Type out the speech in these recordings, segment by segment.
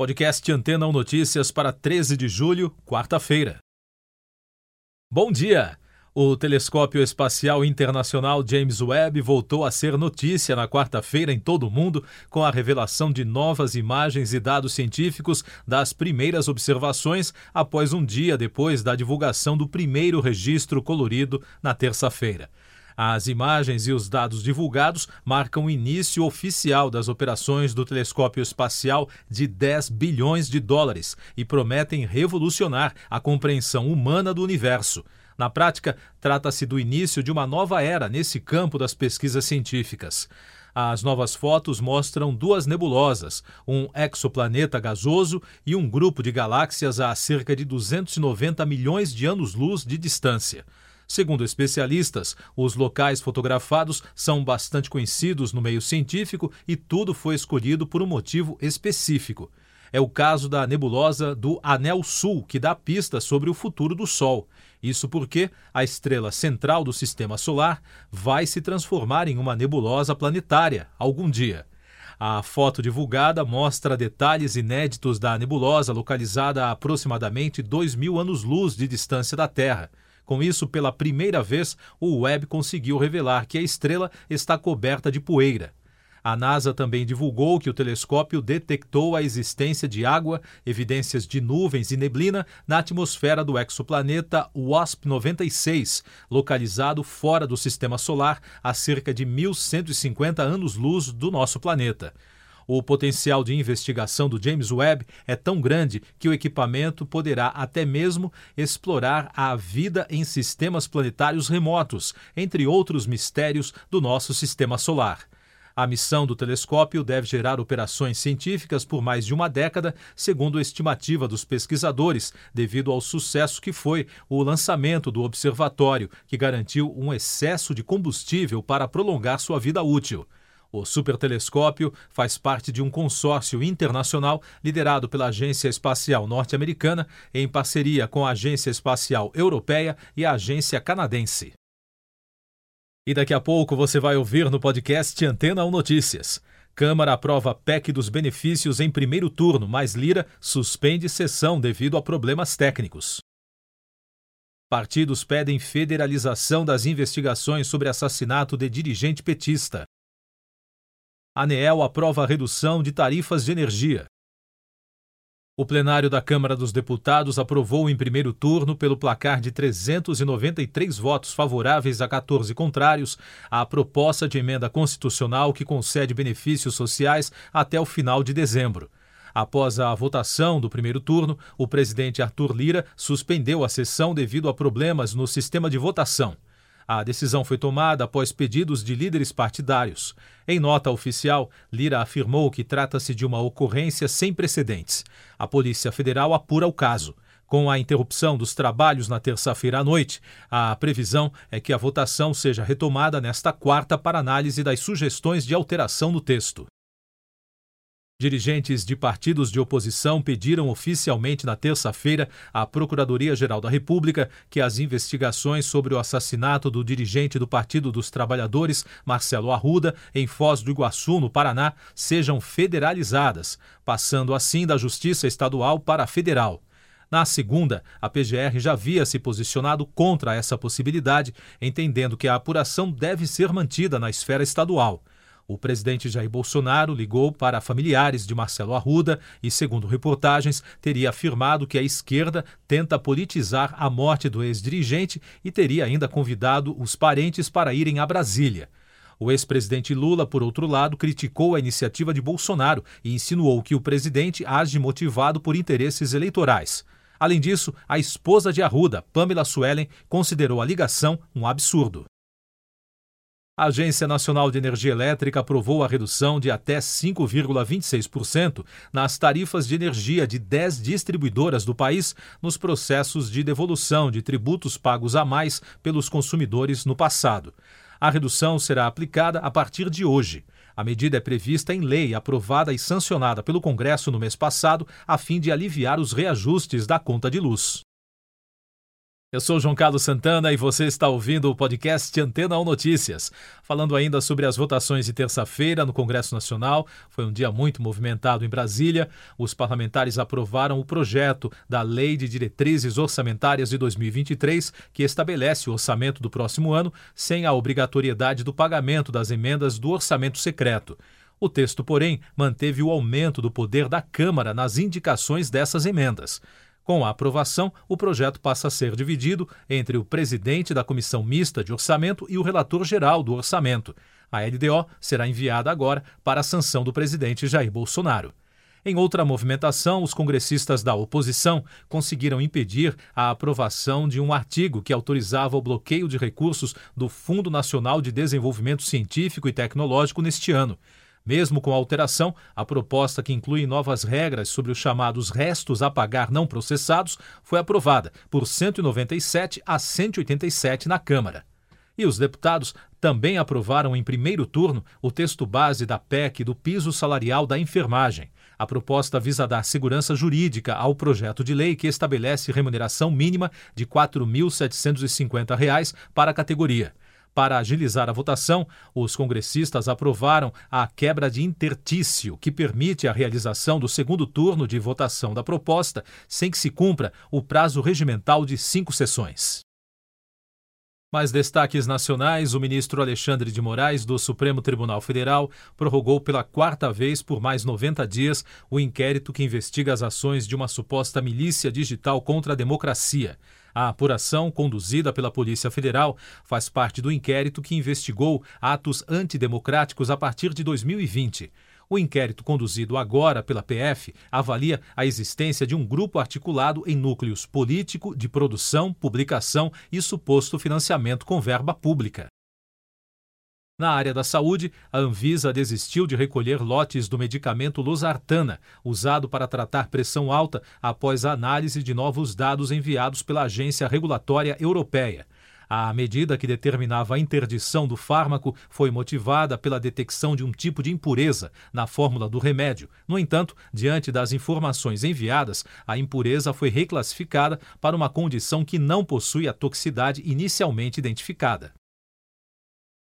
Podcast Antena 1 Notícias para 13 de julho, quarta-feira. Bom dia! O Telescópio Espacial Internacional James Webb voltou a ser notícia na quarta-feira em todo o mundo com a revelação de novas imagens e dados científicos das primeiras observações após um dia depois da divulgação do primeiro registro colorido na terça-feira. As imagens e os dados divulgados marcam o início oficial das operações do telescópio espacial de 10 bilhões de dólares e prometem revolucionar a compreensão humana do universo. Na prática, trata-se do início de uma nova era nesse campo das pesquisas científicas. As novas fotos mostram duas nebulosas, um exoplaneta gasoso e um grupo de galáxias a cerca de 290 milhões de anos-luz de distância. Segundo especialistas, os locais fotografados são bastante conhecidos no meio científico e tudo foi escolhido por um motivo específico. É o caso da nebulosa do Anel Sul, que dá pistas sobre o futuro do Sol. Isso porque a estrela central do sistema solar vai se transformar em uma nebulosa planetária algum dia. A foto divulgada mostra detalhes inéditos da nebulosa localizada a aproximadamente 2 mil anos-luz de distância da Terra. Com isso, pela primeira vez, o Webb conseguiu revelar que a estrela está coberta de poeira. A NASA também divulgou que o telescópio detectou a existência de água, evidências de nuvens e neblina na atmosfera do exoplaneta WASP-96, localizado fora do sistema solar a cerca de 1.150 anos-luz do nosso planeta. O potencial de investigação do James Webb é tão grande que o equipamento poderá até mesmo explorar a vida em sistemas planetários remotos, entre outros mistérios do nosso sistema solar. A missão do telescópio deve gerar operações científicas por mais de uma década, segundo a estimativa dos pesquisadores, devido ao sucesso que foi o lançamento do observatório, que garantiu um excesso de combustível para prolongar sua vida útil. O supertelescópio faz parte de um consórcio internacional liderado pela Agência Espacial Norte-Americana em parceria com a Agência Espacial Europeia e a Agência Canadense. E daqui a pouco você vai ouvir no podcast Antena 1 Notícias. Câmara aprova PEC dos benefícios em primeiro turno, mas Lira suspende sessão devido a problemas técnicos. Partidos pedem federalização das investigações sobre assassinato de dirigente petista. ANEEL aprova a redução de tarifas de energia. O plenário da Câmara dos Deputados aprovou em primeiro turno, pelo placar de 393 votos favoráveis a 14 contrários, a proposta de emenda constitucional que concede benefícios sociais até o final de dezembro. Após a votação do primeiro turno, o presidente Arthur Lira suspendeu a sessão devido a problemas no sistema de votação. A decisão foi tomada após pedidos de líderes partidários. Em nota oficial, Lira afirmou que trata-se de uma ocorrência sem precedentes. A Polícia Federal apura o caso. Com a interrupção dos trabalhos na terça-feira à noite, a previsão é que a votação seja retomada nesta quarta para análise das sugestões de alteração no texto. Dirigentes de partidos de oposição pediram oficialmente na terça-feira à Procuradoria-Geral da República que as investigações sobre o assassinato do dirigente do Partido dos Trabalhadores, Marcelo Arruda, em Foz do Iguaçu, no Paraná, sejam federalizadas, passando assim da Justiça Estadual para a Federal. Na segunda, a PGR já havia se posicionado contra essa possibilidade, entendendo que a apuração deve ser mantida na esfera estadual. O presidente Jair Bolsonaro ligou para familiares de Marcelo Arruda e, segundo reportagens, teria afirmado que a esquerda tenta politizar a morte do ex-dirigente e teria ainda convidado os parentes para irem a Brasília. O ex-presidente Lula, por outro lado, criticou a iniciativa de Bolsonaro e insinuou que o presidente age motivado por interesses eleitorais. Além disso, a esposa de Arruda, Pamela Suelen, considerou a ligação um absurdo. A Agência Nacional de Energia Elétrica aprovou a redução de até 5,26% nas tarifas de energia de 10 distribuidoras do país nos processos de devolução de tributos pagos a mais pelos consumidores no passado. A redução será aplicada a partir de hoje. A medida é prevista em lei aprovada e sancionada pelo Congresso no mês passado, a fim de aliviar os reajustes da conta de luz. Eu sou João Carlos Santana e você está ouvindo o podcast Antena 1 Notícias. Falando ainda sobre as votações de terça-feira no Congresso Nacional, foi um dia muito movimentado em Brasília. Os parlamentares aprovaram o projeto da Lei de Diretrizes Orçamentárias de 2023, que estabelece o orçamento do próximo ano sem a obrigatoriedade do pagamento das emendas do orçamento secreto. O texto, porém, manteve o aumento do poder da Câmara nas indicações dessas emendas. Com a aprovação, o projeto passa a ser dividido entre o presidente da Comissão Mista de Orçamento e o relator geral do orçamento. A LDO será enviada agora para a sanção do presidente Jair Bolsonaro. Em outra movimentação, os congressistas da oposição conseguiram impedir a aprovação de um artigo que autorizava o bloqueio de recursos do Fundo Nacional de Desenvolvimento Científico e Tecnológico neste ano. Mesmo com a alteração, a proposta que inclui novas regras sobre os chamados restos a pagar não processados foi aprovada por 197 a 187 na Câmara. E os deputados também aprovaram em primeiro turno o texto base da PEC do piso salarial da enfermagem. A proposta visa dar segurança jurídica ao projeto de lei que estabelece remuneração mínima de R$ 4.750 para a categoria. Para agilizar a votação, os congressistas aprovaram a quebra de intertício, que permite a realização do segundo turno de votação da proposta sem que se cumpra o prazo regimental de cinco sessões. Mais destaques nacionais: o ministro Alexandre de Moraes, do Supremo Tribunal Federal, prorrogou pela quarta vez por mais 90 dias o inquérito que investiga as ações de uma suposta milícia digital contra a democracia. A apuração, conduzida pela Polícia Federal, faz parte do inquérito que investigou atos antidemocráticos a partir de 2020. O inquérito conduzido agora pela PF avalia a existência de um grupo articulado em núcleos político, de produção, publicação e suposto financiamento com verba pública. Na área da saúde, a Anvisa desistiu de recolher lotes do medicamento Losartana, usado para tratar pressão alta, após a análise de novos dados enviados pela Agência Regulatória Europeia. A medida que determinava a interdição do fármaco foi motivada pela detecção de um tipo de impureza na fórmula do remédio. No entanto, diante das informações enviadas, a impureza foi reclassificada para uma condição que não possui a toxicidade inicialmente identificada.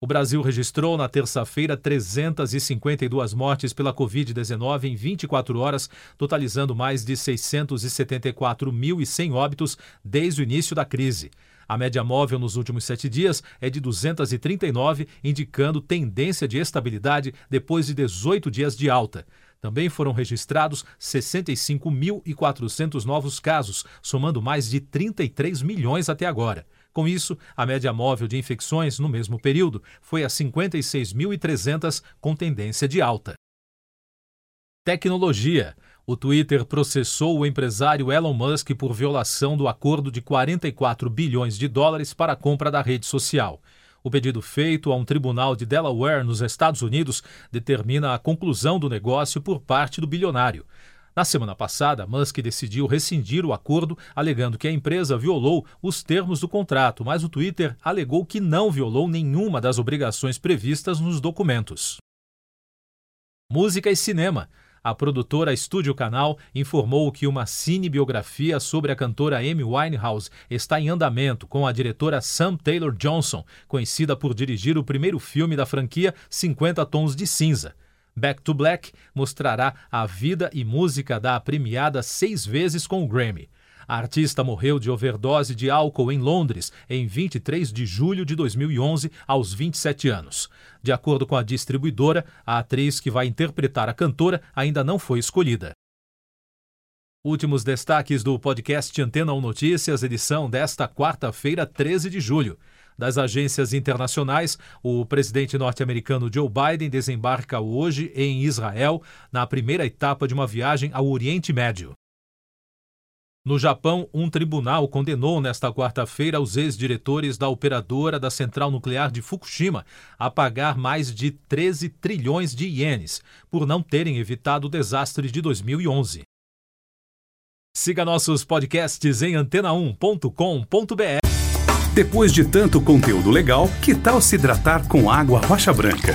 O Brasil registrou na terça-feira 352 mortes pela Covid-19 em 24 horas, totalizando mais de 674.100 óbitos desde o início da crise. A média móvel nos últimos sete dias é de 239, indicando tendência de estabilidade depois de 18 dias de alta. Também foram registrados 65.400 novos casos, somando mais de 33 milhões até agora. Com isso, a média móvel de infecções no mesmo período foi a 56.300, com tendência de alta. Tecnologia. O Twitter processou o empresário Elon Musk por violação do acordo de 44 bilhões de dólares para a compra da rede social. O pedido feito a um tribunal de Delaware, nos Estados Unidos, determina a conclusão do negócio por parte do bilionário. Na semana passada, Musk decidiu rescindir o acordo, alegando que a empresa violou os termos do contrato, mas o Twitter alegou que não violou nenhuma das obrigações previstas nos documentos. Música e cinema. A produtora Estúdio Canal informou que uma cinebiografia sobre a cantora Amy Winehouse está em andamento com a diretora Sam Taylor Johnson, conhecida por dirigir o primeiro filme da franquia 50 Tons de Cinza. Back to Black mostrará a vida e música da premiada seis vezes com o Grammy. A artista morreu de overdose de álcool em Londres em 23 de julho de 2011, aos 27 anos. De acordo com a distribuidora, a atriz que vai interpretar a cantora ainda não foi escolhida. Últimos destaques do podcast Antena 1 Notícias, edição desta quarta-feira, 13 de julho. Das agências internacionais, o presidente norte-americano Joe Biden desembarca hoje em Israel, na primeira etapa de uma viagem ao Oriente Médio. No Japão, um tribunal condenou nesta quarta-feira os ex-diretores da operadora da central nuclear de Fukushima a pagar mais de 13 trilhões de ienes por não terem evitado o desastre de 2011. Siga nossos podcasts em antena1.com.br. Depois de tanto conteúdo legal, que tal se hidratar com água rocha branca?